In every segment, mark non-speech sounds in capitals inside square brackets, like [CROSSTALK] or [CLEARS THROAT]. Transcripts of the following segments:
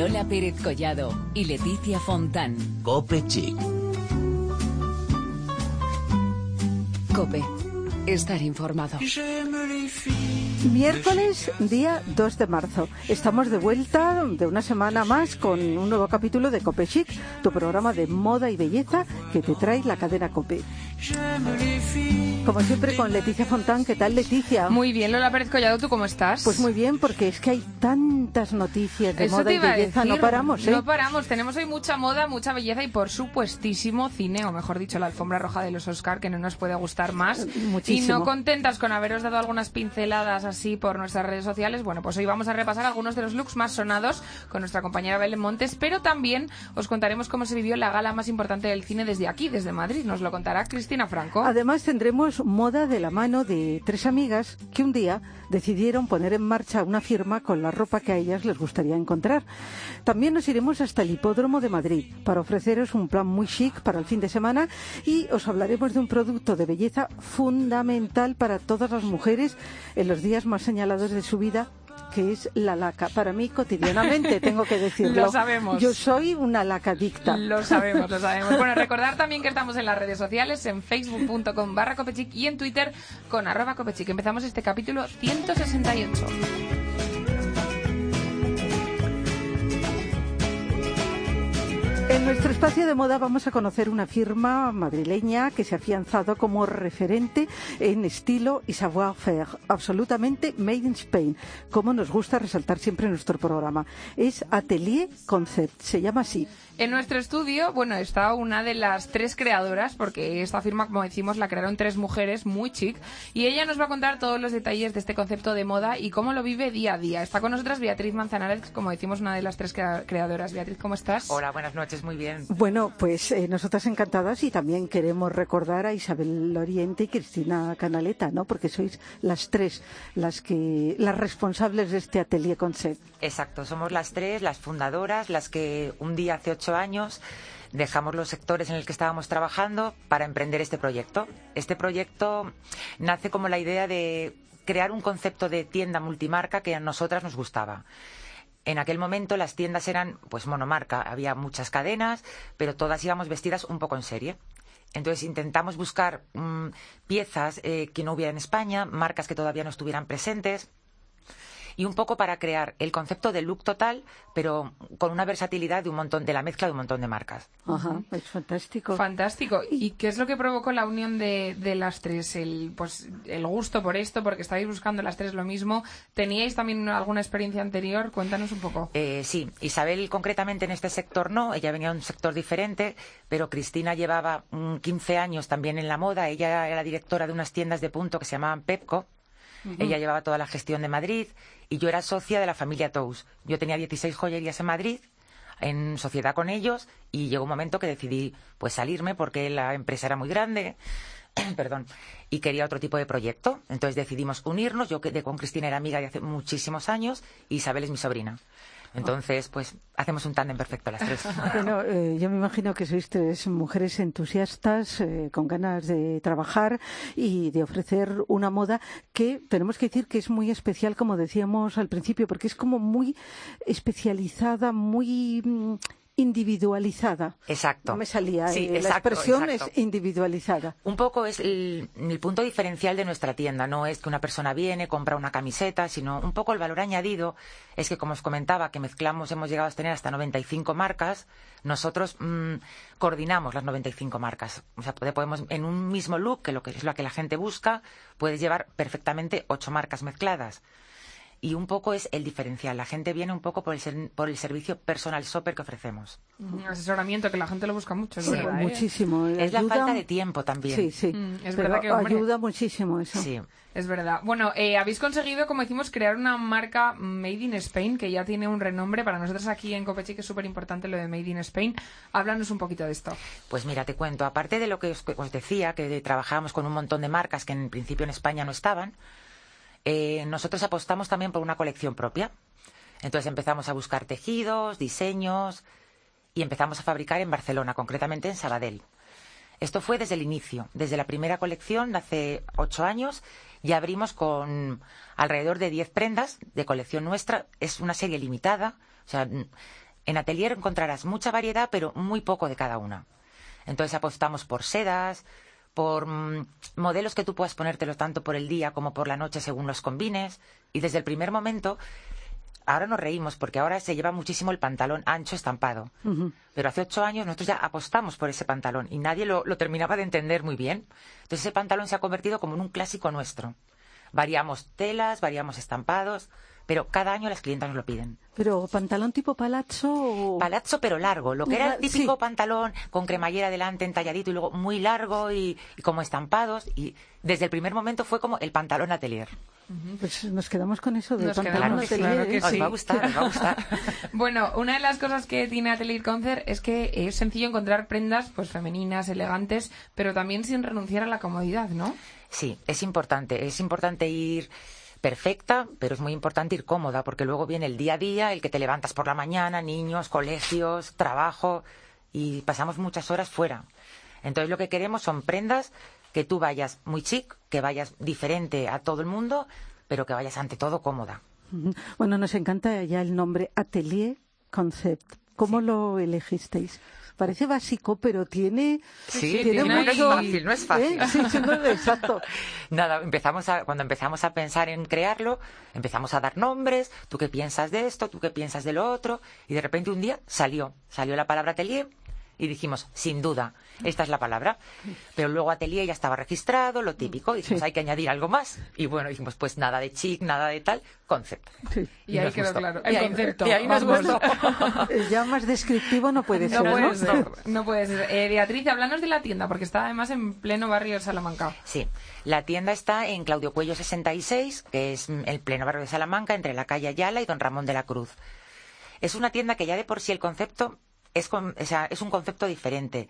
Lola Pérez Collado y Leticia Fontán. Cope Chic. Cope. Estar informado. Miércoles, día 2 de marzo. Estamos de vuelta de una semana más con un nuevo capítulo de Cope Chic, tu programa de moda y belleza que te trae la cadena Cope. Como siempre con Leticia Fontán. ¿Qué tal, Leticia? Muy bien, Lola Pérez Collado, ¿tú cómo estás? Pues muy bien, porque es que hay tantas noticias de moda y belleza. No paramos, ¿eh? No paramos. Tenemos hoy mucha moda, mucha belleza y, por supuestísimo, cine, o mejor dicho, la alfombra roja de los Oscar, que no nos puede gustar más. Muchísimo. Y no contentas con haberos dado algunas pinceladas así por nuestras redes sociales, bueno, pues hoy vamos a repasar algunos de los looks más sonados con nuestra compañera Belén Montes, pero también os contaremos cómo se vivió la gala más importante del cine desde aquí, desde Madrid. Nos lo contará Cristina Además, tendremos moda de la mano de tres amigas que un día decidieron poner en marcha una firma con la ropa que a ellas les gustaría encontrar. También nos iremos hasta el hipódromo de Madrid para ofreceros un plan muy chic para el fin de semana y os hablaremos de un producto de belleza fundamental para todas las mujeres en los días más señalados de su vida que es la laca. Para mí, cotidianamente, tengo que [LAUGHS] decirlo. Lo sabemos. Yo soy una lacadicta. Lo sabemos, lo sabemos. Bueno, [LAUGHS] recordar también que estamos en las redes sociales, en facebook.com barra copechic y en Twitter con arroba copechic. Empezamos este capítulo 168. En nuestro espacio de moda vamos a conocer una firma madrileña que se ha afianzado como referente en estilo y savoir-faire, absolutamente made in Spain, como nos gusta resaltar siempre en nuestro programa. Es Atelier Concept, se llama así. En nuestro estudio, bueno, está una de las tres creadoras, porque esta firma, como decimos, la crearon tres mujeres, muy chic, y ella nos va a contar todos los detalles de este concepto de moda y cómo lo vive día a día. Está con nosotras Beatriz Manzanares, como decimos, una de las tres crea- creadoras. Beatriz, ¿cómo estás? Hola, buenas noches, muy bien. Bueno, pues eh, nosotras encantadas y también queremos recordar a Isabel Oriente y Cristina Canaleta, ¿no? Porque sois las tres las que las responsables de este Atelier Concept. Exacto, somos las tres, las fundadoras, las que un día hace ocho años dejamos los sectores en el que estábamos trabajando para emprender este proyecto. Este proyecto nace como la idea de crear un concepto de tienda multimarca que a nosotras nos gustaba. En aquel momento las tiendas eran pues monomarca, había muchas cadenas, pero todas íbamos vestidas un poco en serie. Entonces intentamos buscar mm, piezas eh, que no hubiera en España, marcas que todavía no estuvieran presentes y un poco para crear el concepto de look total, pero con una versatilidad de un montón, de la mezcla de un montón de marcas. Ajá, es fantástico. Fantástico. ¿Y qué es lo que provocó la unión de, de las tres? El, pues, el gusto por esto, porque estabais buscando las tres lo mismo. ¿Teníais también alguna experiencia anterior? Cuéntanos un poco. Eh, sí, Isabel concretamente en este sector no, ella venía de un sector diferente, pero Cristina llevaba mm, 15 años también en la moda, ella era directora de unas tiendas de punto que se llamaban Pepco, ella llevaba toda la gestión de Madrid y yo era socia de la familia Tous. Yo tenía 16 joyerías en Madrid en sociedad con ellos y llegó un momento que decidí pues salirme porque la empresa era muy grande [CLEARS THROAT] perdón, y quería otro tipo de proyecto. Entonces decidimos unirnos. Yo que- con Cristina era amiga de hace muchísimos años y Isabel es mi sobrina. Entonces, pues hacemos un tándem perfecto las tres. [LAUGHS] Bueno, eh, yo me imagino que sois tres mujeres entusiastas, eh, con ganas de trabajar y de ofrecer una moda que tenemos que decir que es muy especial, como decíamos al principio, porque es como muy especializada, muy mm, individualizada. Exacto. No me salía. Sí, eh, la exacto, expresión exacto. es individualizada. Un poco es el, el punto diferencial de nuestra tienda. No es que una persona viene, compra una camiseta, sino un poco el valor añadido es que, como os comentaba, que mezclamos, hemos llegado a tener hasta 95 marcas. Nosotros mm, coordinamos las 95 marcas. O sea, pode- podemos, en un mismo look, que, lo que es lo que la gente busca, puedes llevar perfectamente ocho marcas mezcladas. Y un poco es el diferencial. La gente viene un poco por el, ser- por el servicio personal shopper que ofrecemos. Un asesoramiento que la gente lo busca mucho, Sí, verdad, ¿eh? muchísimo. Es la falta de tiempo también. Sí, sí. Mm, es Pero verdad que, hombre, ayuda muchísimo eso. Sí. Es verdad. Bueno, eh, habéis conseguido, como decimos, crear una marca Made in Spain que ya tiene un renombre. Para nosotros aquí en Copechic es súper importante lo de Made in Spain. Háblanos un poquito de esto. Pues mira, te cuento, aparte de lo que os, os decía, que trabajábamos con un montón de marcas que en principio en España no estaban, eh, nosotros apostamos también por una colección propia. Entonces empezamos a buscar tejidos, diseños y empezamos a fabricar en Barcelona, concretamente en Sabadell. Esto fue desde el inicio, desde la primera colección hace ocho años. Ya abrimos con alrededor de diez prendas de colección nuestra. Es una serie limitada. O sea, En Atelier encontrarás mucha variedad, pero muy poco de cada una. Entonces apostamos por sedas, por mm, modelos que tú puedas ponértelos tanto por el día como por la noche según los combines. Y desde el primer momento, ahora nos reímos porque ahora se lleva muchísimo el pantalón ancho estampado. Pero hace ocho años nosotros ya apostamos por ese pantalón y nadie lo, lo terminaba de entender muy bien. Entonces ese pantalón se ha convertido como en un clásico nuestro. Variamos telas, variamos estampados, pero cada año las clientas nos lo piden. Pero pantalón tipo palazzo o... Palazzo pero largo, lo que era el Sí. típico pantalón con cremallera delante entalladito y luego muy largo y, y como estampados y desde el primer momento fue como el pantalón atelier. Pues nos quedamos con eso de Nos pantalón quedamos, atelier, claro que ¿eh? Os sí. va a gustar, os va a gustar. [LAUGHS] [LAUGHS] Bueno, una de las cosas que tiene Atelier Concert es que es sencillo encontrar prendas pues femeninas, elegantes, pero también sin renunciar a la comodidad, ¿no? Sí, es importante. Es importante ir perfecta, pero es muy importante ir cómoda, porque luego viene el día a día, el que te levantas por la mañana, niños, colegios, trabajo, y pasamos muchas horas fuera. Entonces lo que queremos son prendas que tú vayas muy chic, que vayas diferente a todo el mundo, pero que vayas ante todo cómoda. Bueno, nos encanta ya el nombre Atelier Concept. ¿Cómo lo elegisteis? Parece básico, pero tiene... Sí, tiene no es mucho- fácil, no es fácil. ¿Eh? Sí, sí, no, exacto. [LAUGHS] Nada, empezamos a, cuando empezamos a pensar en crearlo, empezamos a dar nombres, tú qué piensas de esto, tú qué piensas de lo otro, y de repente un día salió, salió la palabra atelier y dijimos, sin duda, esta es la palabra. Pero luego atelier ya estaba registrado, lo típico, dijimos, Sí. hay que añadir algo más. Y bueno, dijimos, pues nada de chic, nada de tal, concept. Sí. Y, ahí quedó gustó. claro. Y El ahí- concepto. y ahí nos vamos. gustó. [LAUGHS] Eh, Ya más descriptivo no puede No ser, puede ¿no? ser, [LAUGHS] no puede ser. Eh, Beatriz, háblanos de la tienda, porque está además en pleno barrio de Salamanca. Sí, la tienda está en Claudio Cuello 66, que es el pleno barrio de Salamanca, entre la calle Ayala y Don Ramón de la Cruz. Es una tienda que ya de por sí el concepto es, con- o sea, es un concepto diferente.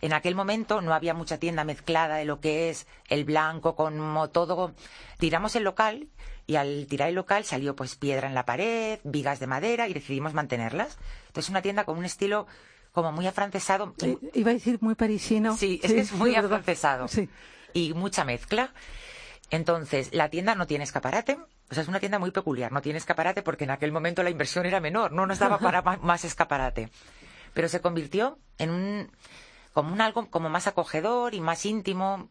En aquel momento no había mucha tienda mezclada de lo que es el blanco con todo. Tiramos el local y al tirar el local salió pues piedra en la pared, vigas de madera y decidimos mantenerlas. Entonces una tienda con un estilo como muy afrancesado, Iba a decir muy parisino. Sí, es que es muy afrancesado. Sí. Y mucha mezcla. Entonces, la tienda no tiene escaparate. O sea, es una tienda muy peculiar. No tiene escaparate porque en aquel momento la inversión era menor. No nos daba [LAUGHS] para más escaparate. Pero se convirtió en un, como un algo como más acogedor y más íntimo.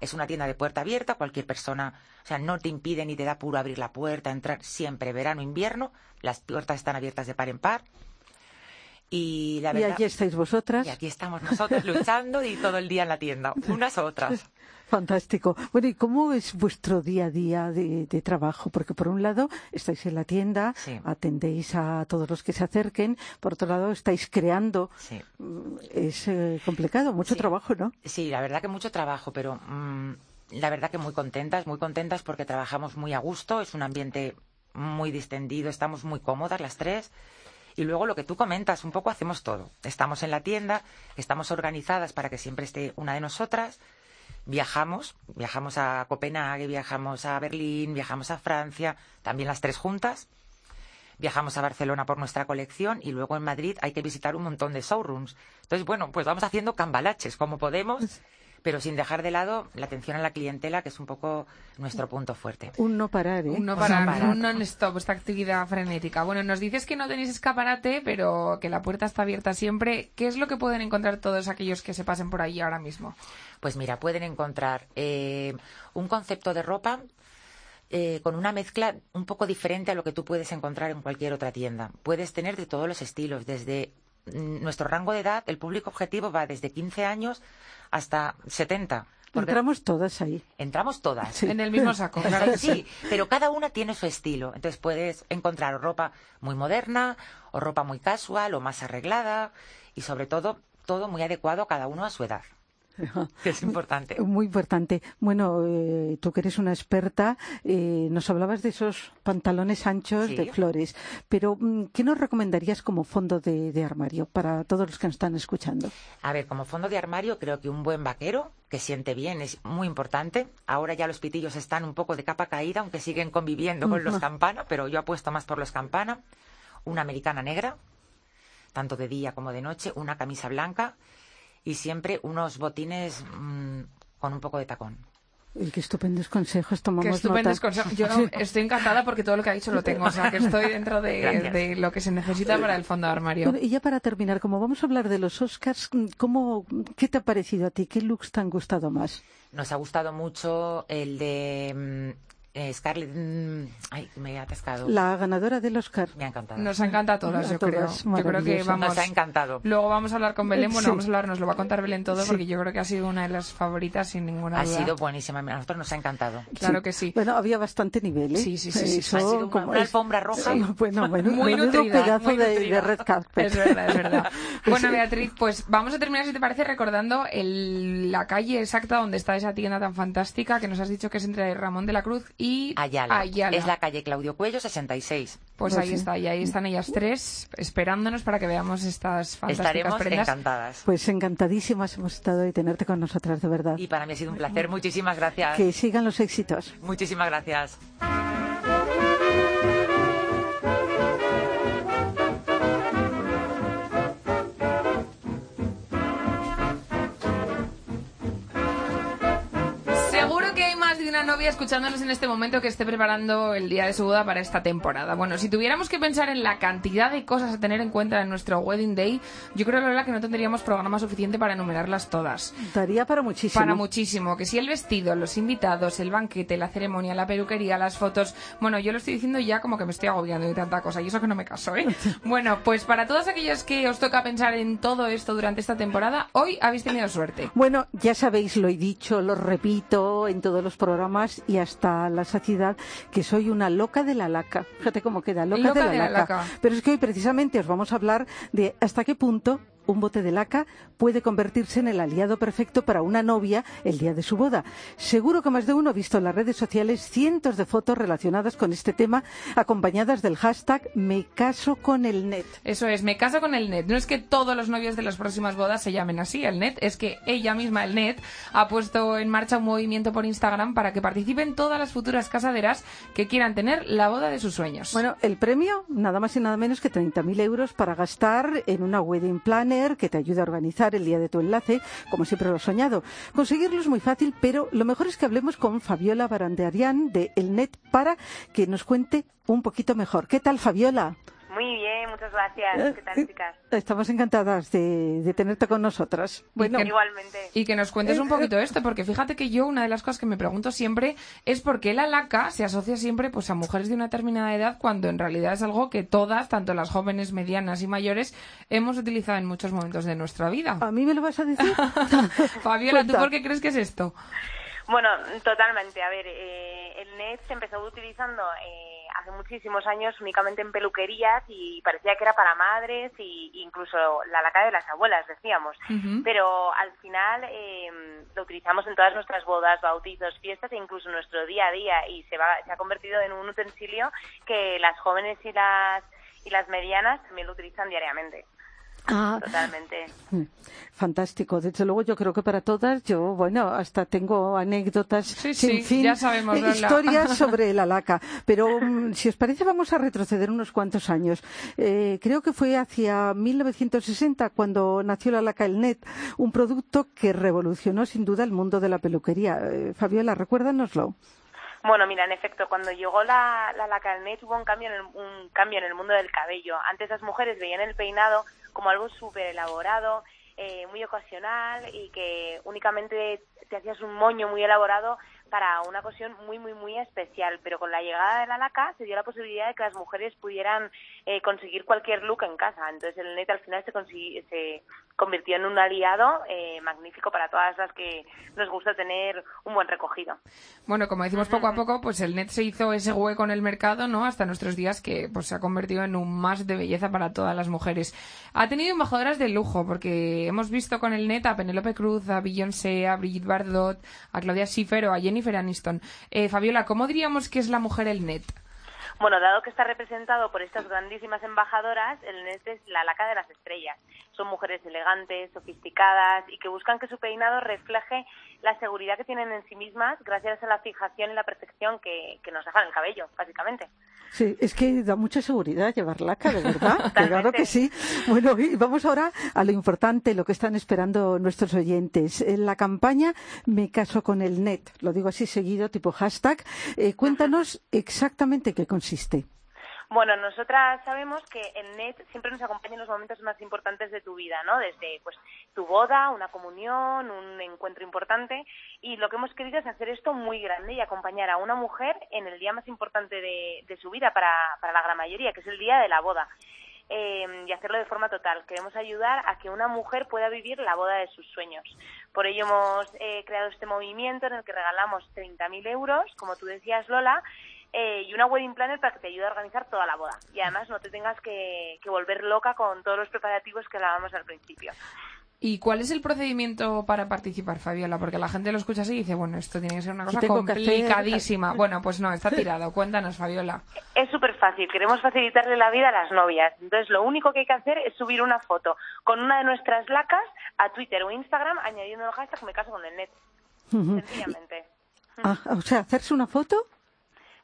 Es una tienda de puerta abierta. Cualquier persona, o sea, no te impide ni te da puro abrir la puerta, entrar siempre verano, invierno. Las puertas están abiertas de par en par. Y la Y verdad. allí estáis vosotras. Y aquí estamos nosotros luchando y todo el día en la tienda, unas u otras. [LAUGHS] Fantástico. Bueno, ¿y cómo es vuestro día a día de, de trabajo? Porque por un lado estáis en la tienda, Sí. atendéis a todos los que se acerquen, por otro lado estáis creando. Sí. Mm, Es eh, complicado, mucho Sí. trabajo, ¿no? Sí, la verdad que mucho trabajo, pero mm, la verdad que muy contentas, muy contentas porque trabajamos muy a gusto, es un ambiente muy distendido, estamos muy cómodas las tres. Y luego lo que tú comentas, un poco hacemos todo. Estamos en la tienda, estamos organizadas para que siempre esté una de nosotras. Viajamos, viajamos a Copenhague, viajamos a Berlín, viajamos a Francia, también las tres juntas. Viajamos a Barcelona por nuestra colección y luego en Madrid hay que visitar un montón de showrooms. Entonces, bueno, pues vamos haciendo cambalaches como podemos, [LAUGHS] pero sin dejar de lado la atención a la clientela, que es un poco nuestro punto fuerte. Un no parar, ¿eh? Un no parar, un non-stop, esta actividad frenética. Bueno, nos dices que no tenéis escaparate, pero que la puerta está abierta siempre. ¿Qué es lo que pueden encontrar todos aquellos que se pasen por ahí ahora mismo? Pues mira, pueden encontrar eh, un concepto de ropa eh, con una mezcla un poco diferente a lo que tú puedes encontrar en cualquier otra tienda. Puedes tener de todos los estilos, desde nuestro rango de edad, el público objetivo va desde 15 años hasta 70. Porque Entramos todas ahí. entramos todas. Sí. En el mismo saco, claro sí. Sí, pero cada una tiene su estilo. Entonces puedes encontrar ropa muy moderna, o ropa muy casual, o más arreglada, y sobre todo, todo muy adecuado a cada uno a su edad, [LAUGHS] que es importante. Muy importante. Bueno, eh, tú que eres una experta, eh, nos hablabas de esos pantalones anchos Sí. de flores, pero mm, ¿qué nos recomendarías como fondo de, de armario para todos los que nos están escuchando? A ver, como fondo de armario, creo que un buen vaquero que siente bien es muy importante. Ahora ya los pitillos están un poco de capa caída, aunque siguen conviviendo con los campana, pero yo apuesto más por los campana. Una americana negra, tanto de día como de noche, una camisa blanca y siempre unos botines mm, con un poco de tacón. Y qué estupendos consejos tomamos Qué estupendos nota. consejos. Yo [LAUGHS] estoy encantada porque todo lo que ha dicho lo tengo. O sea, que estoy dentro de, lo que se necesita para el fondo de armario. Y ya para terminar, como vamos a hablar de los Oscars, ¿cómo, ¿qué te ha parecido a ti? ¿Qué looks te han gustado más? Nos ha gustado mucho el de mm, eh, Scarlett. mm, ay, me he atascado. La ganadora del Oscar. Me ha encantado. Nos encanta a todas, A yo todas, creo. Yo creo que vamos. Nos ha encantado. Luego vamos a hablar con Belén. Bueno, Sí. vamos a hablar, nos lo va a contar Belén todo Sí. porque yo creo que ha sido una de las favoritas sin ninguna Ha duda. sido buenísima. A nosotros nos ha encantado. Claro que sí. Bueno, había bastante nivel, ¿eh? Sí, sí, sí, sí. Eso Ha sido una- como una es- alfombra roja. Sí, Bueno, [LAUGHS] bueno, Muy nutrida, pedazo muy de, nutrida. de red carpet. Es verdad, es verdad. [LAUGHS] Bueno. Beatriz, pues vamos a terminar, si te parece, recordando el- la calle exacta donde está esa tienda tan fantástica que nos has dicho que es entre Ramón de la Cruz y Ayala. Ayala. Es la calle Claudio Cuello 66. Pues Pues ahí sí. está, y ahí están ellas tres esperándonos para que veamos estas fantásticas Estaremos prendas. encantadas. Pues encantadísimas hemos estado de tenerte con nosotras, de verdad. Y para mí ha sido un placer. Muchísimas gracias. Que sigan los éxitos. Muchísimas gracias. Una novia escuchándonos en este momento que esté preparando el día de su boda para esta temporada. Bueno, si tuviéramos que pensar en la cantidad de cosas a tener en cuenta en nuestro wedding day, yo creo la verdad que no tendríamos programa suficiente para enumerarlas todas. Daría para muchísimo. Para muchísimo, que si el vestido, los invitados, el banquete, la ceremonia, la peluquería, las fotos. Bueno, yo lo estoy diciendo ya como que me estoy agobiando de tanta cosa, y eso que no me caso, ¿eh? [LAUGHS] Bueno, pues para todos aquellos que os toca pensar en todo esto durante esta temporada, hoy habéis tenido suerte. Bueno, ya sabéis, lo he dicho, lo repito en todos los programas y hasta la saciedad, que soy una loca de la laca. Fíjate cómo queda, loca, Loca de, la, de la laca. laca. Pero es que hoy precisamente os vamos a hablar de hasta qué punto un bote de laca puede convertirse en el aliado perfecto para una novia el día de su boda. Seguro que más de uno ha visto en las redes sociales cientos de fotos relacionadas con este tema, acompañadas del hashtag Me caso con el net. Eso es, me caso con el net. No es que todos los novios de las próximas bodas se llamen así, el net, es que ella misma, el net, ha puesto en marcha un movimiento por Instagram para que participen todas las futuras casaderas que quieran tener la boda de sus sueños. Bueno, el premio, nada más y nada menos que 30.000 euros para gastar en una wedding planner que te ayude a organizar el día de tu enlace, como siempre lo he soñado. Conseguirlo es muy fácil, pero lo mejor es que hablemos con Fabiola Barandearian de El Net para que nos cuente un poquito mejor. ¿Qué tal, Fabiola? Muy bien, muchas gracias. ¿Qué tal, chicas? Estamos encantadas de, de tenerte con nosotras. Bueno, que- Igualmente. Y que nos cuentes un poquito esto, porque fíjate que yo una de las cosas que me pregunto siempre es por qué la laca se asocia siempre pues a mujeres de una determinada edad cuando en realidad es algo que todas, tanto las jóvenes, medianas y mayores, hemos utilizado en muchos momentos de nuestra vida. ¿a mí me lo vas a decir? [LAUGHS] Fabiola, ¿tú por qué crees que es esto? Bueno, totalmente. A ver, eh, el net se empezó utilizando eh, hace muchísimos años únicamente en peluquerías y parecía que era para madres e incluso la laca de las abuelas, decíamos. Pero al final eh, lo utilizamos en todas nuestras bodas, bautizos, fiestas e incluso en nuestro día a día y se, va, se ha convertido en un utensilio que las jóvenes y las, y las medianas también lo utilizan diariamente. Ah, Totalmente. Fantástico, desde luego yo creo que para todas, yo, bueno, hasta tengo anécdotas Sí, sin sí, fin, ya sabemos, eh, historias [LAUGHS] sobre la laca. Pero mm, si os parece, vamos a retroceder unos cuantos años. Eh, creo que fue hacia 1960 cuando nació la laca El Net, un producto que revolucionó sin duda el mundo de la peluquería. Eh, Fabiola, recuérdanoslo. Bueno, mira, en efecto, cuando llegó la, la Lacarnet hubo un cambio, en el, un cambio en el mundo del cabello. Antes las mujeres veían el peinado como algo súper elaborado, eh, muy ocasional y que únicamente te hacías un moño muy elaborado para una ocasión muy, muy, muy especial. Pero con la llegada de la laca se dio la posibilidad de que las mujeres pudieran eh, conseguir cualquier look en casa. Entonces el net al final se, se convirtió en un aliado eh, magnífico para todas las que nos gusta tener un buen recogido. Bueno, como decimos poco a poco, pues el net se hizo ese hueco en el mercado, ¿no? Hasta nuestros días que pues se ha convertido en un más de belleza para todas las mujeres. Ha tenido embajadoras de lujo, porque hemos visto con el net a Penélope Cruz, a Beyoncé, a Brigitte Bardot, a Claudia Schiffer o a Jennifer Aniston. Eh, Fabiola, ¿cómo diríamos que es la mujer el net? Bueno, dado que está representado por estas grandísimas embajadoras, el net es la laca de las estrellas. son mujeres elegantes, sofisticadas y que buscan que su peinado refleje la seguridad que tienen en sí mismas gracias a la fijación y la perfección que, que nos dejan el cabello, básicamente. Sí, es que da mucha seguridad llevar laca, de verdad. [LAUGHS] claro que sí. Bueno, y vamos ahora a lo importante, lo que están esperando nuestros oyentes. En la campaña Me caso con el net, lo digo así seguido, tipo hashtag. Eh, cuéntanos exactamente qué consiste. Bueno, nosotras sabemos que el NET siempre nos acompaña en los momentos más importantes de tu vida, ¿no? Desde pues tu boda, una comunión, un encuentro importante y lo que hemos querido es hacer esto muy grande y acompañar a una mujer en el día más importante de, su vida para, para la gran mayoría, que es el día de la boda. Eh, y hacerlo de forma total. Queremos ayudar a que una mujer pueda vivir la boda de sus sueños. Por ello hemos eh, creado este movimiento en el que regalamos 30.000 euros, como tú decías, Lola, eh, y una wedding planner para que te ayude a organizar toda la boda. Y además no te tengas que, que volver loca con todos los preparativos que hablábamos al principio. ¿Y cuál es el procedimiento para participar, Fabiola? Porque la gente lo escucha así y dice, bueno, esto tiene que ser una cosa complicadísima. [LAUGHS] Bueno, pues no, está tirado. Cuéntanos, Fabiola. Es súper fácil. Queremos facilitarle la vida a las novias. Entonces, lo único que hay que hacer es subir una foto con una de nuestras lacas a Twitter o Instagram añadiendo el hashtag me caso con el net. Sencillamente. Ah, o sea, hacerse una foto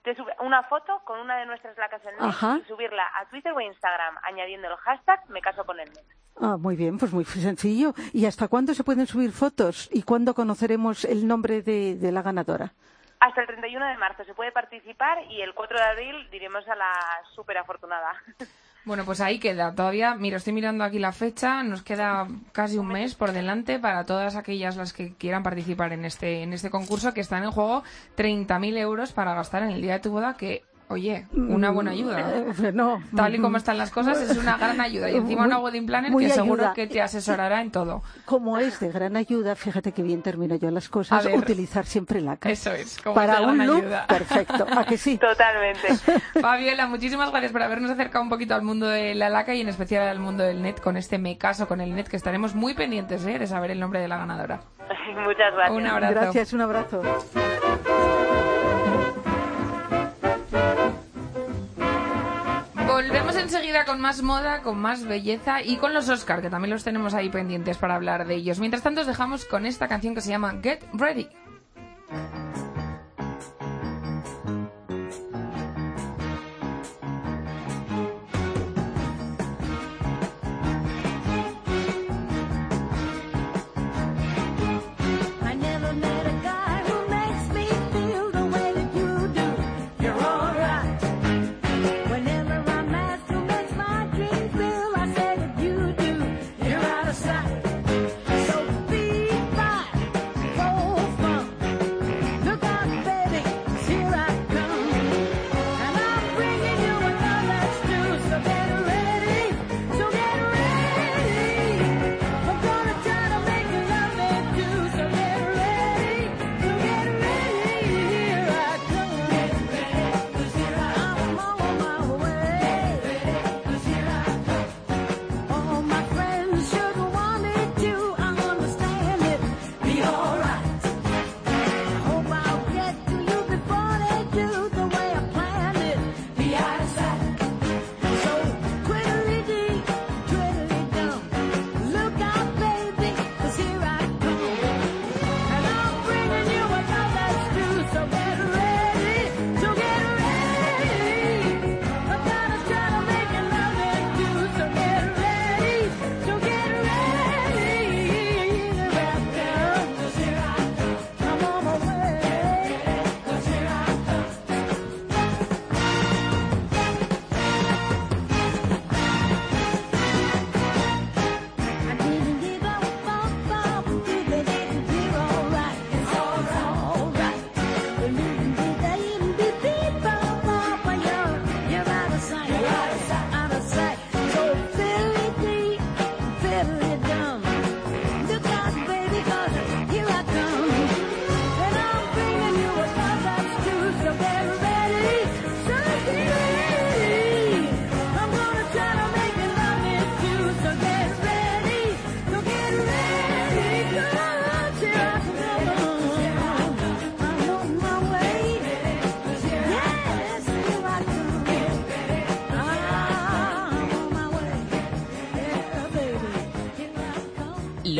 te sube una foto con una de nuestras lacas en net y subirla a Twitter o Instagram añadiendo el hashtag me caso con el net. Ah, muy bien, pues muy sencillo. ¿Y hasta cuándo se pueden subir fotos y cuándo conoceremos el nombre de, de la ganadora? Hasta el 31 de marzo se puede participar y el 4 de abril diremos a la súper afortunada. [LAUGHS] Bueno, pues ahí queda. Todavía, mira, estoy mirando aquí la fecha. Nos queda casi un mes por delante para todas aquellas las que quieran participar en este, en este concurso que están en juego 30.000 euros para gastar en el día de tu boda que Oye, una buena ayuda. Eh, no. Tal y como están las cosas, es una gran ayuda. Y encima una wedding planner que seguro que te asesorará en todo. Como es de gran ayuda, fíjate que bien termino yo las cosas, utilizar siempre la cara. Eso es, como Para un look perfecto. ¿A que sí? Totalmente. [LAUGHS] Fabiola, muchísimas gracias por habernos acercado un poquito al mundo de la laca y en especial al mundo del net con este Me Caso con el net, que estaremos muy pendientes ¿eh? de saber el nombre de la ganadora. [LAUGHS] Muchas gracias. Un abrazo. Gracias, un abrazo. Enseguida con más moda, con más belleza y con los Oscar, que también los tenemos ahí pendientes para hablar de ellos. Mientras tanto, os dejamos con esta canción que se llama Get Ready.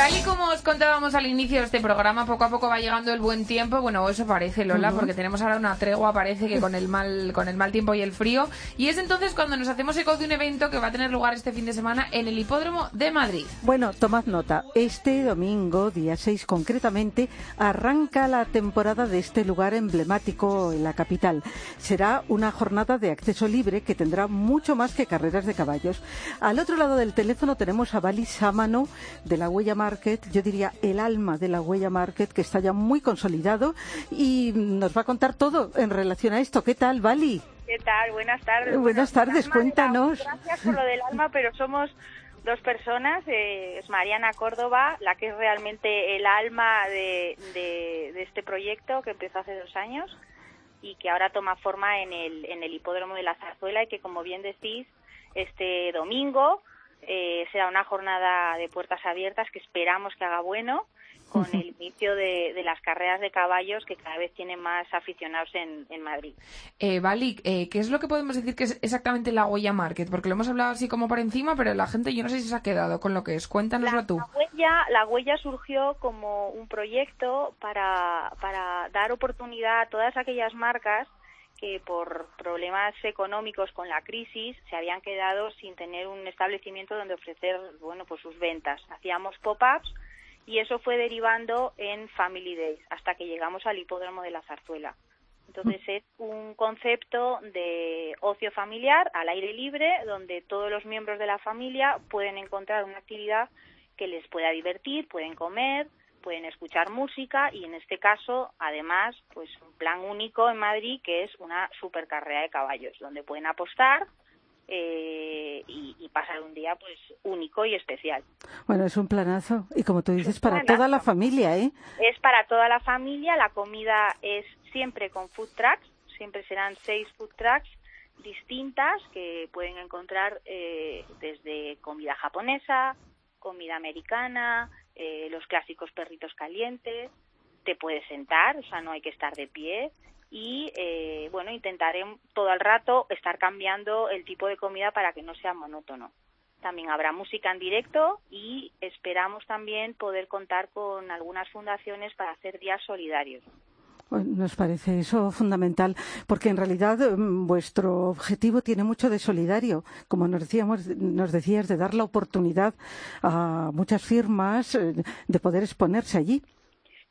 Tal y como os contábamos al inicio de este programa, poco a poco va llegando el buen tiempo. Bueno, eso parece, Lola, porque tenemos ahora una tregua, parece que con el mal, con el mal tiempo y el frío. Y es entonces cuando nos hacemos eco de un evento que va a tener lugar este fin de semana en el Hipódromo de Madrid. Bueno, tomad nota. Este domingo, día 6 concretamente, arranca la temporada de este lugar emblemático en la capital. Será una jornada de acceso libre que tendrá mucho más que carreras de caballos. Al otro lado del teléfono tenemos a Bali Sámano de la Huella Market, yo diría el alma de la Huella Market, que está ya muy consolidado y nos va a contar todo en relación a esto. ¿Qué tal, Bali? ¿Qué tal? Buenas tardes. Buenas tardes, la- cuéntanos. Gracias por lo del alma, pero somos dos personas. eh, es Mariana Córdoba, la que es realmente el alma de, de- de este proyecto que empezó hace dos años y que ahora toma forma en el, en el hipódromo de la Zarzuela y que, como bien decís, este domingo eh, será una jornada de puertas abiertas que esperamos que haga bueno con el inicio de, de las carreras de caballos que cada vez tienen más aficionados en, en Madrid. Eh, Vali, eh, ¿qué es lo que podemos decir que es exactamente la Huella Market? Porque lo hemos hablado así como por encima, pero la gente yo no sé si se ha quedado con lo que es. Cuéntanoslo La, tú. la huella, la huella surgió como un proyecto para, para dar oportunidad a todas aquellas marcas que por problemas económicos con la crisis se habían quedado sin tener un establecimiento donde ofrecer bueno pues sus ventas. Hacíamos pop-ups y eso fue derivando en Family Days hasta que llegamos al hipódromo de la Zarzuela. Entonces es un concepto de ocio familiar al aire libre donde todos los miembros de la familia pueden encontrar una actividad que les pueda divertir, pueden comer, pueden escuchar música y en este caso además pues un plan único en Madrid que es una supercarrera de caballos donde pueden apostar eh, y, y pasar un día pues único y especial. Bueno, es un planazo. Y como tú dices, para planazo. toda la familia, ¿eh? Es para toda la familia, la comida es siempre con food trucks, siempre serán seis food trucks distintas que pueden encontrar eh, desde comida japonesa, comida americana, eh, los clásicos perritos calientes, te puedes sentar, o sea, no hay que estar de pie y eh, bueno, intentaré todo el rato estar cambiando el tipo de comida para que no sea monótono. También habrá música en directo y esperamos también poder contar con algunas fundaciones para hacer días solidarios. Bueno, Nos parece eso fundamental, porque en realidad mm, vuestro objetivo tiene mucho de solidario, como nos decíamos, nos decías, de dar la oportunidad a muchas firmas eh, de poder exponerse allí.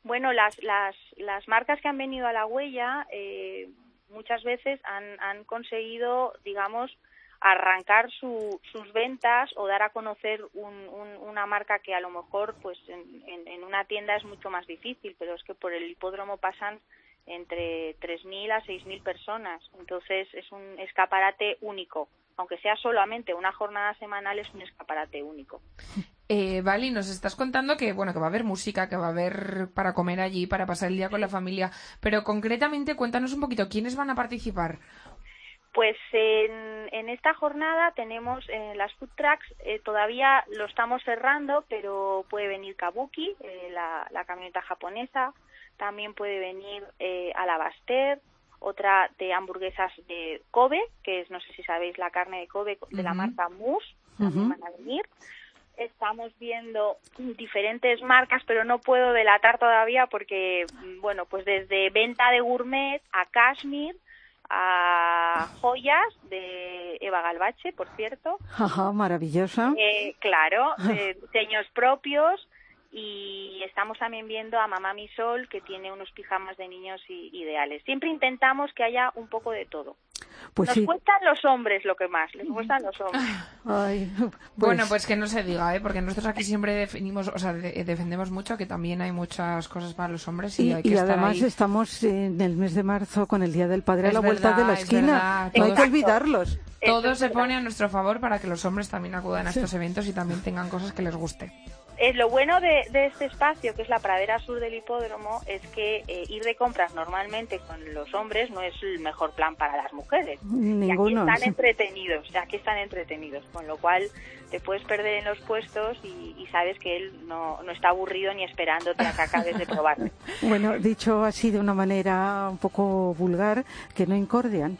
Bueno, las, las, las marcas que han venido a la huella eh, muchas veces han, han conseguido, digamos, arrancar su, sus ventas o dar a conocer un, un- una marca que a lo mejor pues en, en- en una tienda es mucho más difícil, pero es que por el hipódromo pasan entre 3.000 a 6.000 personas. Entonces es un escaparate único. Aunque sea solamente una jornada semanal, es un escaparate único. [LAUGHS] Eh, Vali, nos estás contando que bueno que va a haber música, que va a haber para comer allí, para pasar el día con la familia, pero concretamente cuéntanos un poquito quiénes van a participar. Pues en, en esta jornada tenemos eh, las food trucks, eh, todavía lo estamos cerrando, pero puede venir Kabuki, eh, la, la camioneta japonesa, también puede venir eh, Alabaster, otra de hamburguesas de Kobe, que es, no sé si sabéis, la carne de Kobe de la marca Mus, también van a venir. Estamos viendo diferentes marcas, pero no puedo delatar todavía porque, mm, bueno, pues desde venta de gourmet a cashmere, a joyas de Eva Galvache, por cierto. Ajá, maravillosa. Eh, claro, [LAUGHS] eh, diseños propios y estamos también viendo a Mamá Mi Sol que tiene unos pijamas de niños ideales. Siempre intentamos que haya un poco de todo. Pues Nos sí. cuestan los hombres lo que más, les cuestan los hombres. Ay, [LAUGHS] Bueno, pues que no se diga, ¿eh? porque nosotros aquí siempre definimos, o sea, de- defendemos mucho que también hay muchas cosas para los hombres y, Y, hay que y estar además ahí. estamos en el mes de marzo con el Día del Padre a la vuelta de la es esquina. verdad. No hay que olvidarlos. Todo se verdad. pone a nuestro favor para que los hombres también acudan a estos eventos y también tengan cosas que les guste. Es lo bueno de, de, este espacio, que es la pradera sur del hipódromo, es que eh, ir de compras normalmente con los hombres no es el mejor plan para las mujeres. Ninguno. Y aquí están entretenidos, aquí están entretenidos, con lo cual te puedes perder en los puestos y, y sabes que él no, no, está aburrido ni esperándote a que acabes de probar. [LAUGHS] Bueno, dicho así de una manera un poco vulgar, que no incordian,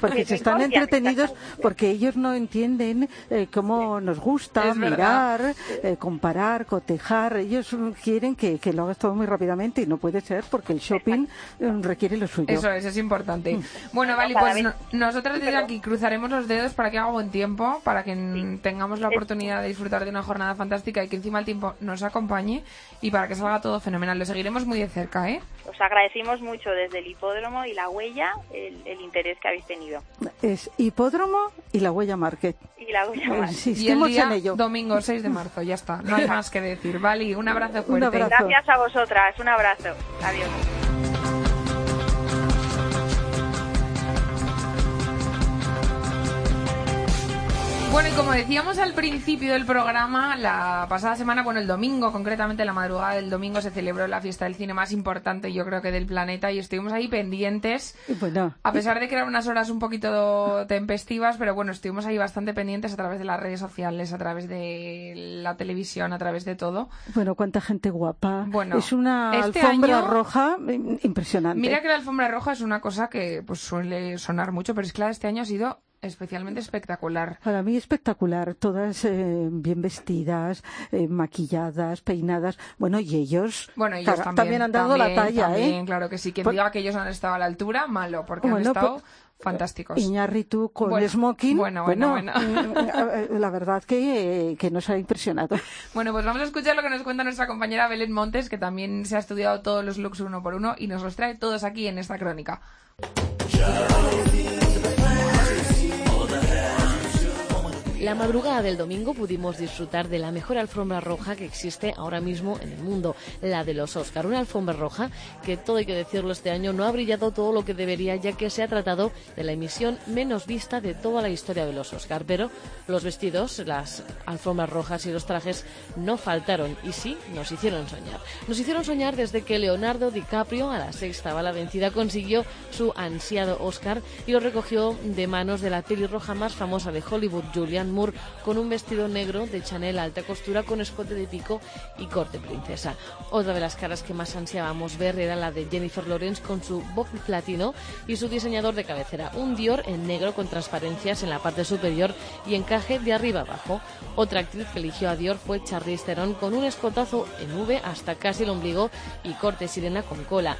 porque se están entretenidos, porque ellos no entienden eh, cómo nos gusta mirar, eh, comparar, cotejar. Ellos quieren que, que, lo hagas todo muy rápidamente y no puede ser porque el shopping Exacto. requiere lo suyo. Eso es, es importante. Mm. Bueno, vale, pues no, nosotros desde aquí cruzaremos los dedos para que haga buen tiempo, para que sí. tengamos la oportunidad de disfrutar de una jornada fantástica y que encima el tiempo nos acompañe y para que salga todo fenomenal. Lo seguiremos muy de cerca, ¿eh? Os agradecimos mucho desde el hipódromo y la huella el, el interés que habéis tenido. Es hipódromo y la huella market. Y la huella market. y el día en ello. domingo 6 de marzo, ya está. No hay [LAUGHS] más que decir. Vale, un abrazo fuerte. Un abrazo. Gracias a vosotras. Un abrazo. Adiós. Bueno, y como decíamos al principio del programa, la pasada semana, bueno, el domingo, concretamente la madrugada del domingo, se celebró la fiesta del cine más importante, yo creo que del planeta, y estuvimos ahí pendientes. Bueno, a pesar de que eran unas horas un poquito tempestivas, pero bueno, estuvimos ahí bastante pendientes a través de las redes sociales, a través de la televisión, a través de todo. Bueno, cuánta gente guapa. Bueno, es una este alfombra año, roja impresionante. Mira que la alfombra roja es una cosa que pues suele sonar mucho, pero es que la de este año ha sido especialmente espectacular. Para mí espectacular, todas eh, bien vestidas, eh, maquilladas, peinadas. Bueno, y ellos, bueno, ellos claro, también, también, han dado también, la talla, también, ¿eh? Claro que sí, quien por... diga que ellos han estado a la altura, malo, porque bueno, han estado... Por... Fantásticos. Iñárritu con bueno, smoking. Bueno, bueno, bueno. La verdad que, que nos ha impresionado. [LAUGHS] Bueno, pues vamos a escuchar lo que nos cuenta nuestra compañera Belén Montes, que también se ha estudiado todos los looks uno por uno y nos los trae todos aquí en esta crónica. La madrugada del domingo pudimos disfrutar de la mejor alfombra roja que existe ahora mismo en el mundo, la de los Oscar. Una alfombra roja que, todo hay que decirlo, este año no ha brillado todo lo que debería, ya que se ha tratado de la emisión menos vista de toda la historia de los Oscar. Pero los vestidos, las alfombras rojas y los trajes no faltaron y sí nos hicieron soñar. Nos hicieron soñar desde que Leonardo DiCaprio, a la sexta bala vencida, consiguió su ansiado Oscar y lo recogió de manos de la pelirroja más famosa de Hollywood, Julian Moore con un vestido negro de Chanel alta costura con escote de pico y corte princesa. Otra de las caras que más ansiábamos ver era la de Jennifer Lawrence con su bob platino y su diseñador de cabecera, un Dior en negro con transparencias en la parte superior y encaje de arriba abajo. Otra actriz que eligió a Dior fue Charlize Theron con un escotazo en V hasta casi el ombligo y corte sirena con cola.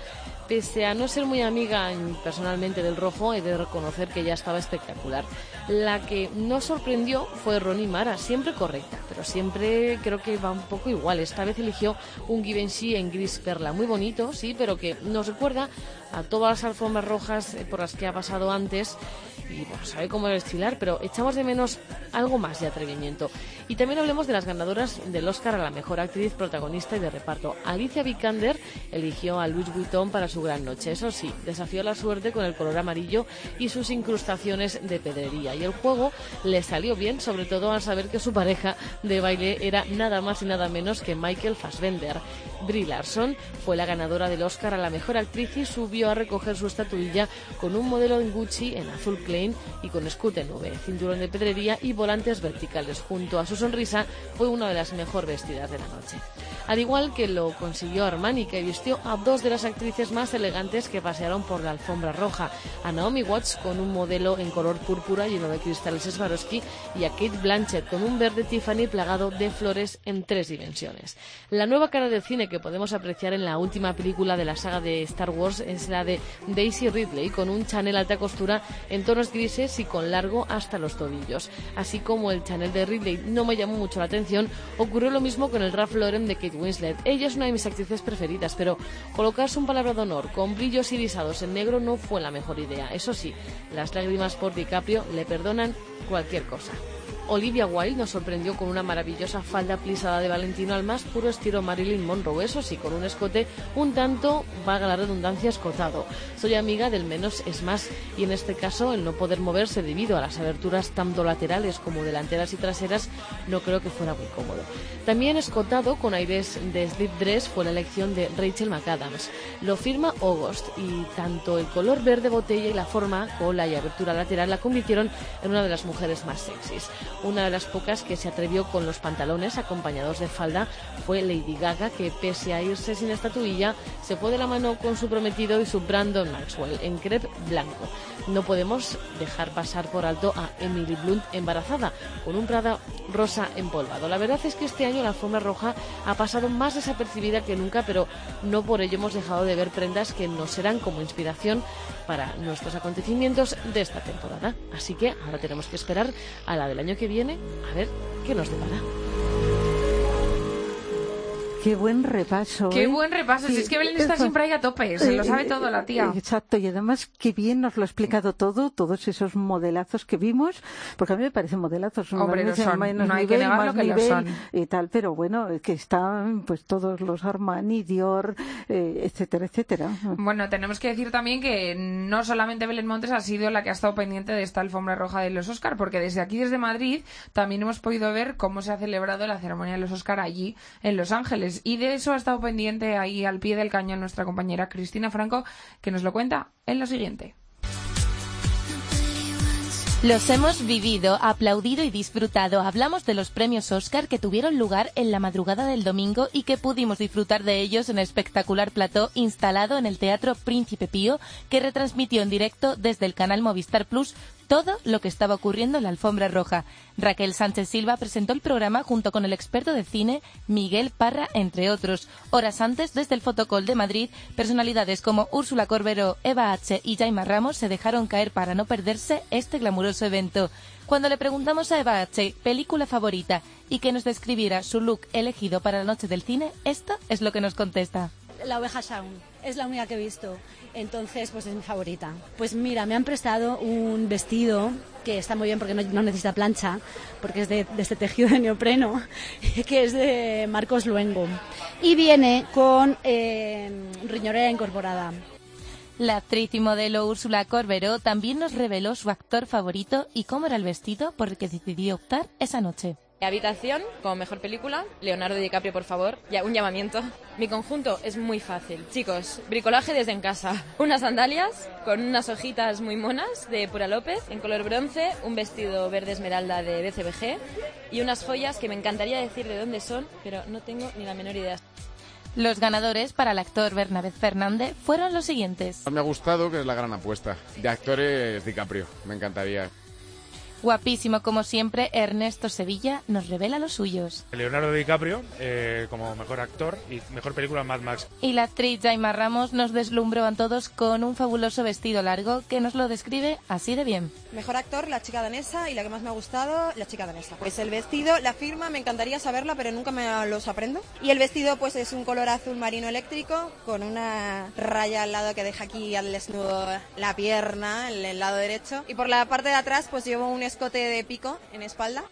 Pese a no ser muy amiga personalmente del rojo, he de reconocer que ya estaba espectacular. La que nos sorprendió fue Ronnie Mara, siempre correcta, pero siempre creo que va un poco igual. Esta vez eligió un Givenchy en gris perla, muy bonito, sí, pero que nos recuerda a todas las alfombras rojas por las que ha pasado antes y bueno, sabe cómo desfilar, pero echamos de menos algo más de atrevimiento. Y también hablemos de las ganadoras del Oscar a la mejor actriz protagonista y de reparto. Alicia Vikander eligió a Louis Vuitton para su gran noche. Eso sí, desafió la suerte con el color amarillo y sus incrustaciones de pedrería. Y el juego le salió bien, sobre todo al saber que su pareja de baile era nada más y nada menos que Michael Fassbender. Brie Larson fue la ganadora del Oscar a la mejor actriz y subió a recoger su estatuilla con un modelo en Gucci en azul plain y con escote nube, cinturón de pedrería y volantes verticales. Junto a su sonrisa fue una de las mejor vestidas de la noche. Al igual que lo consiguió Armani, que vistió a dos de las actrices más elegantes que pasearon por la alfombra roja, a Naomi Watts con un modelo en color púrpura lleno de cristales Swarovski y a Kate Blanchett con un verde Tiffany plagado de flores en tres dimensiones. La nueva cara del cine que podemos apreciar en la última película de la saga de Star Wars es la de Daisy Ridley con un Chanel alta costura en tonos grises y con largo hasta los tobillos. Así como el Chanel de Ridley no me llamó mucho la atención, ocurrió lo mismo con el Ralph Lauren de Kate Winslet. Ella es una de mis actrices preferidas, pero colocarse un palabra de honor con brillos irisados en negro no fue la mejor idea. Eso sí, las lágrimas por DiCaprio le perdonan cualquier cosa. Olivia Wilde nos sorprendió con una maravillosa falda plisada de Valentino al más puro estilo Marilyn Monroe, eso sí, con un escote un tanto, vaga la redundancia, escotado. Soy amiga del menos es más, y en este caso el no poder moverse debido a las aberturas tanto laterales como delanteras y traseras no creo que fuera muy cómodo. También escotado con aires de slip dress fue la elección de Rachel McAdams. Lo firma August y tanto el color verde botella y la forma, cola y abertura lateral la convirtieron en una de las mujeres más sexys. Una de las pocas que se atrevió con los pantalones acompañados de falda fue Lady Gaga, que pese a irse sin estatuilla, se fue de la mano con su prometido y su Brandon Maxwell en crepe blanco. No podemos dejar pasar por alto a Emily Blunt embarazada, con un Prada rosa empolvado. La verdad es que este año la alfombra roja ha pasado más desapercibida que nunca, pero no por ello hemos dejado de ver prendas que nos serán como inspiración para nuestros acontecimientos de esta temporada. Así que ahora tenemos que esperar a la del año que viene a ver qué nos depara. Qué buen repaso. Qué ¿eh? buen repaso. Si es que Belén está eso- siempre ahí a tope. Se lo Eh, sabe eh, todo la tía. Exacto, y además qué bien nos lo ha explicado todo, todos esos modelazos que vimos, porque a mí me parecen modelazos. Hombre, en son. menos No hay que nivel, negar lo que lo nivel son. Y tal, pero bueno, que están pues todos los Armani, Dior, eh, etcétera, etcétera. Bueno, tenemos que decir también que no solamente Belén Montes ha sido la que ha estado pendiente de esta alfombra roja de los Oscar, porque desde aquí, desde Madrid, también hemos podido ver cómo se ha celebrado la ceremonia de los Oscar allí en Los Ángeles. Y de eso ha estado pendiente ahí al pie del cañón nuestra compañera Cristina Franco, que nos lo cuenta en lo siguiente. Los hemos vivido, aplaudido y disfrutado. Hablamos de los premios Oscar que tuvieron lugar en la madrugada del domingo y que pudimos disfrutar de ellos en el espectacular plató instalado en el Teatro Príncipe Pío, que retransmitió en directo desde el canal Movistar Plus todo lo que estaba ocurriendo en la alfombra roja. Raquel Sánchez Silva presentó el programa junto con el experto de cine Miguel Parra, entre otros. Horas antes, desde el Fotocall de Madrid, personalidades como Úrsula Corberó, Eva H. y Jaima Ramos se dejaron caer para no perderse este glamuroso evento. Cuando le preguntamos a Eva H. película favorita y que nos describiera su look elegido para la noche del cine, esto es lo que nos contesta. La oveja Shaun, es la única que he visto. Entonces, pues es mi favorita. Pues mira, me han prestado un vestido que está muy bien porque no, no necesita plancha, porque es de, este tejido de neopreno, [LAUGHS] que es de Marcos Luengo. Y viene con eh, riñonera incorporada. La actriz y modelo Úrsula Corberó también nos reveló su actor favorito y cómo era el vestido por el que decidió optar esa noche. Habitación, como mejor película, Leonardo DiCaprio, por favor. Ya, un llamamiento. Mi conjunto es muy fácil. Chicos, bricolaje desde en casa. Unas sandalias con unas hojitas muy monas de Pura López en color bronce, un vestido verde esmeralda de BCBG y unas joyas que me encantaría decir de dónde son, pero no tengo ni la menor idea. Los ganadores para el actor Bernabé Fernández fueron los siguientes. Me ha gustado que es la gran apuesta. De actores DiCaprio, me encantaría. Guapísimo como siempre, Ernesto Sevilla nos revela los suyos. Leonardo DiCaprio eh, como mejor actor y mejor película Mad Max. Y la actriz Jaima Ramos nos deslumbró a todos con un fabuloso vestido largo que nos lo describe así de bien. Mejor actor, la chica danesa y la que más me ha gustado, la chica danesa. Pues el vestido, la firma, me encantaría saberla, pero nunca me los aprendo. Y el vestido pues es un color azul marino eléctrico con una raya al lado que deja aquí al desnudo la pierna, el, el lado derecho. Y por la parte de atrás pues llevo un escote de pico en espalda.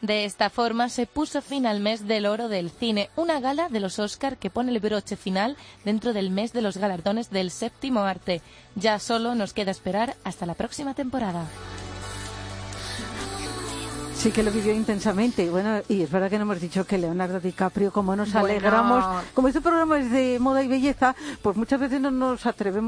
De esta forma se puso fin al mes del oro del cine, una gala de los Oscar que pone el broche final dentro del mes de los galardones del séptimo arte. Ya solo nos queda esperar hasta la próxima temporada. Sí que lo vivió intensamente. Bueno, y es verdad que no hemos dicho que Leonardo DiCaprio, como nos Bueno. alegramos, como este programa es de moda y belleza, pues muchas veces no nos atrevemos